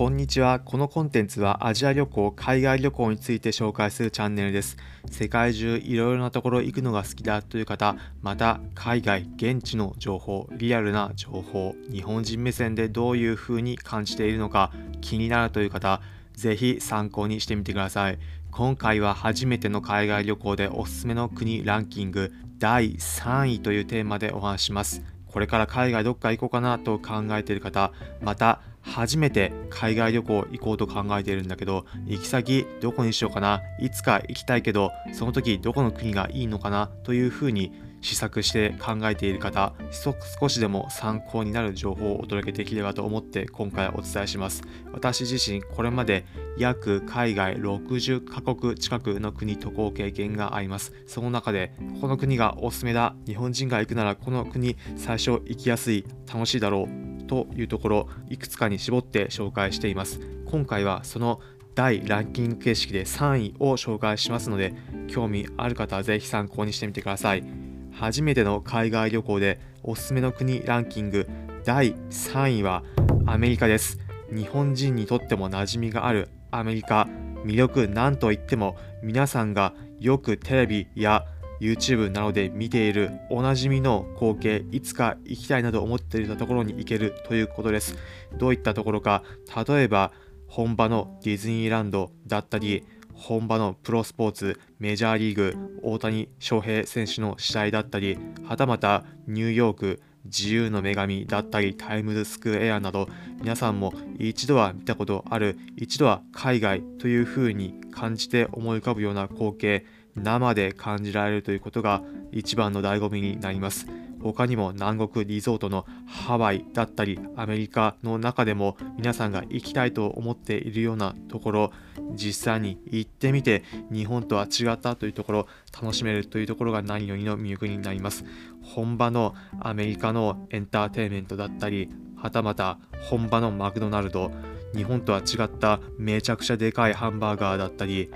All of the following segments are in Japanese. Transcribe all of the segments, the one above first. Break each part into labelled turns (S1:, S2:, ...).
S1: こんにちは。このコンテンツはアジア旅行、海外旅行について紹介するチャンネルです。世界中いろいろなところ行くのが好きだという方、また海外、現地の情報、リアルな情報、日本人目線でどういう風に感じているのか気になるという方、ぜひ参考にしてみてください。今回は初めての海外旅行でおすすめの国ランキング第3位というテーマでお話します。これから海外どっか行こうかなと考えている方、また初めて海外旅行行こうと考えているんだけど、行き先どこにしようかな、いつか行きたいけど、その時どこの国がいいのかなというふうに試作して考えている方、少しでも参考になる情報をお届けできればと思って今回お伝えします。私自身これまで約海外60カ国近くの国渡航経験があります。その中でこの国がおすすめだ、日本人が行くならこの国最初行きやすい、楽しいだろうというところいくつかに絞って紹介しています。今回はその第ランキング形式で3位を紹介しますので興味ある方はぜひ参考にしてみてください。初めての海外旅行でおすすめの国ランキング第3位はアメリカです。日本人にとっても馴染みがあるアメリカ。魅力なんといっても皆さんがよくテレビや YouTube などで見ているおなじみの光景いつか行きたいなど思っていたところに行けるということです。どういったところか例えば本場のディズニーランドだったり本場のプロスポーツ、メジャーリーグ、大谷翔平選手の試合だったり、はたまたニューヨーク、自由の女神だったり、タイムズスクエアなど、皆さんも一度は見たことある、一度は海外というふうに感じて思い浮かぶような光景、生で感じられるということが一番の醍醐味になります。他にも南国リゾートのハワイだったりアメリカの中でも皆さんが行きたいと思っているようなところ実際に行ってみて日本とは違ったというところ楽しめるというところが何よりの魅力になります。本場のアメリカのエンターテインメントだったりはたまた本場のマクドナルド日本とは違っためちゃくちゃでかいハンバーガーだったり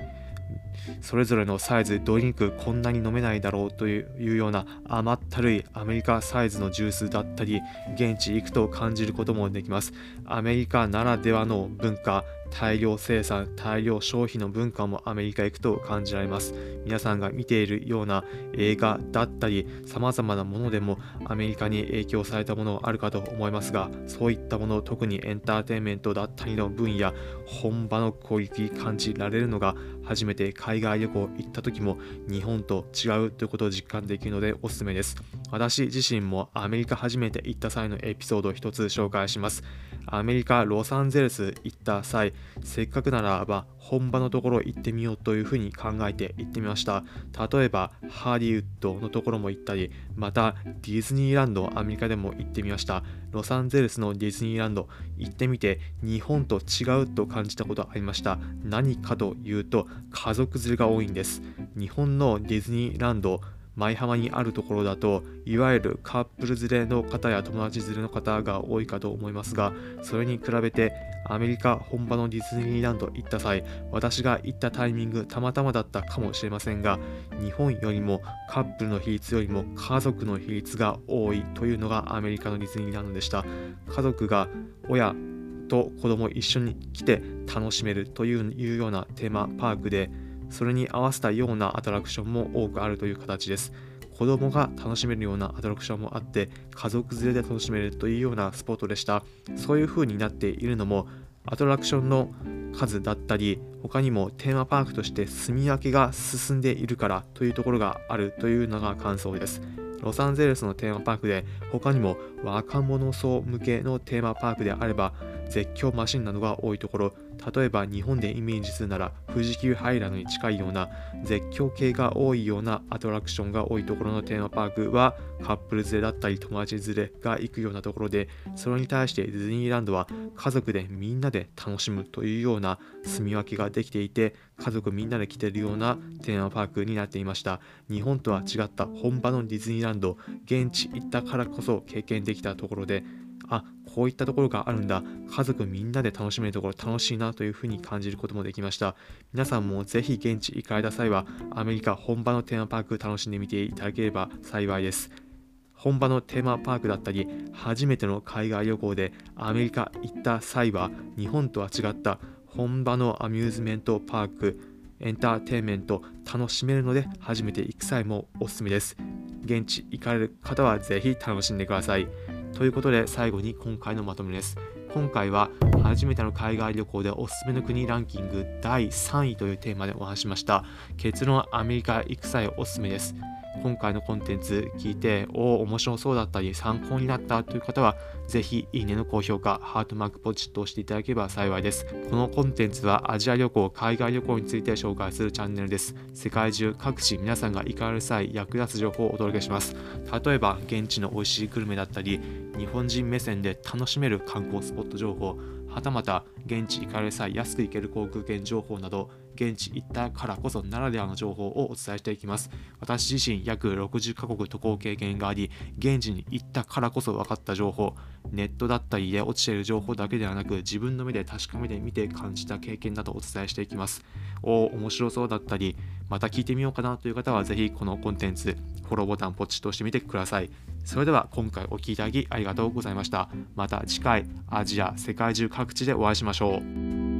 S1: それぞれのサイズドリンクこんなに飲めないだろうというような甘ったるいアメリカサイズのジュースだったり現地行くと感じることもできます。アメリカならではの文化大量生産大量消費の文化もアメリカ行くと感じられます。皆さんが見ているような映画だったり様々なものでもアメリカに影響されたものあるかと思いますがそういったもの特にエンターテインメントだったりの分野本場のクオリティ感じられるのが初めて海外旅行行った時も日本と違うということを実感できるのでおすすめです。私自身もアメリカ初めて行った際のエピソードを一つ紹介しますアメリカ・ロサンゼルス行った際、せっかくならば本場のところ行ってみようというふうに考えて行ってみました。例えば、ハリウッドのところも行ったり、またディズニーランド、アメリカでも行ってみました。ロサンゼルスのディズニーランド行ってみて、日本と違うと感じたことありました。何かというと、家族連れが多いんです。日本のディズニーランド、舞浜にあるところだといわゆるカップル連れの方や友達連れの方が多いかと思いますがそれに比べてアメリカ本場のディズニーランド行った際私が行ったタイミングたまたまだったかもしれませんが日本よりもカップルの比率よりも家族の比率が多いというのがアメリカのディズニーランドでした。家族が親と子供一緒に来て楽しめるというようなテーマパークでそれに合わせたようなアトラクションも多くあるという形です。子供が楽しめるようなアトラクションもあって家族連れで楽しめるというようなスポットでしたそういう風になっているのもアトラクションの数だったり他にもテーマパークとして住み分けが進んでいるからというところがあるというのが感想ですロサンゼルスのテーマパークで他にも若者層向けのテーマパークであれば絶叫マシンなどが多いところ例えば日本でイメージするなら富士急ハイランドに近いような絶叫系が多いようなアトラクションが多いところのテーマパークはカップル連れだったり友達連れが行くようなところでそれに対してディズニーランドは家族でみんなで楽しむというような住み分けができていて家族みんなで来ているようなテーマパークになっていました。日本とは違った本場のディズニーランド現地行ったからこそ経験できたところであこういったところがあるんだ。家族みんなで楽しめるところ楽しいなというふうに感じることもできました。皆さんもぜひ現地行かれた際はアメリカ本場のテーマパーク楽しんでみていただければ幸いです。本場のテーマパークだったり初めての海外旅行でアメリカ行った際は日本とは違った本場のアミューズメントパークエンターテインメント楽しめるので初めて行く際もおすすめです。現地行かれる方はぜひ楽しんでください。ということで最後に今回のまとめです。今回は初めての海外旅行でおすすめの国ランキング第3位というテーマでお話しました。結論アメリカ行く際おすすめです。今回のコンテンツ聞いて、おお、面白そうだったり、参考になったという方は、ぜひ、いいねの高評価、ハートマークポチッと押していただければ幸いです。このコンテンツは、アジア旅行、海外旅行について紹介するチャンネルです。世界中各地、皆さんが行かれる際、役立つ情報をお届けします。例えば、現地の美味しいグルメだったり、日本人目線で楽しめる観光スポット情報、はたまた現地行かれる際安く行ける航空券情報など現地行ったからこそならではの情報をお伝えしていきます。私自身約60カ国渡航経験があり現地に行ったからこそ分かった情報ネットだったりで落ちている情報だけではなく自分の目で確かめてみて感じた経験などお伝えしていきます。お面白そうだったりまた聞いてみようかなという方はぜひこのコンテンツフォローボタンポチッと押してみてください。それでは今回お聴きいただきありがとうございました。また次回アジア世界中各地でお会いしましょう。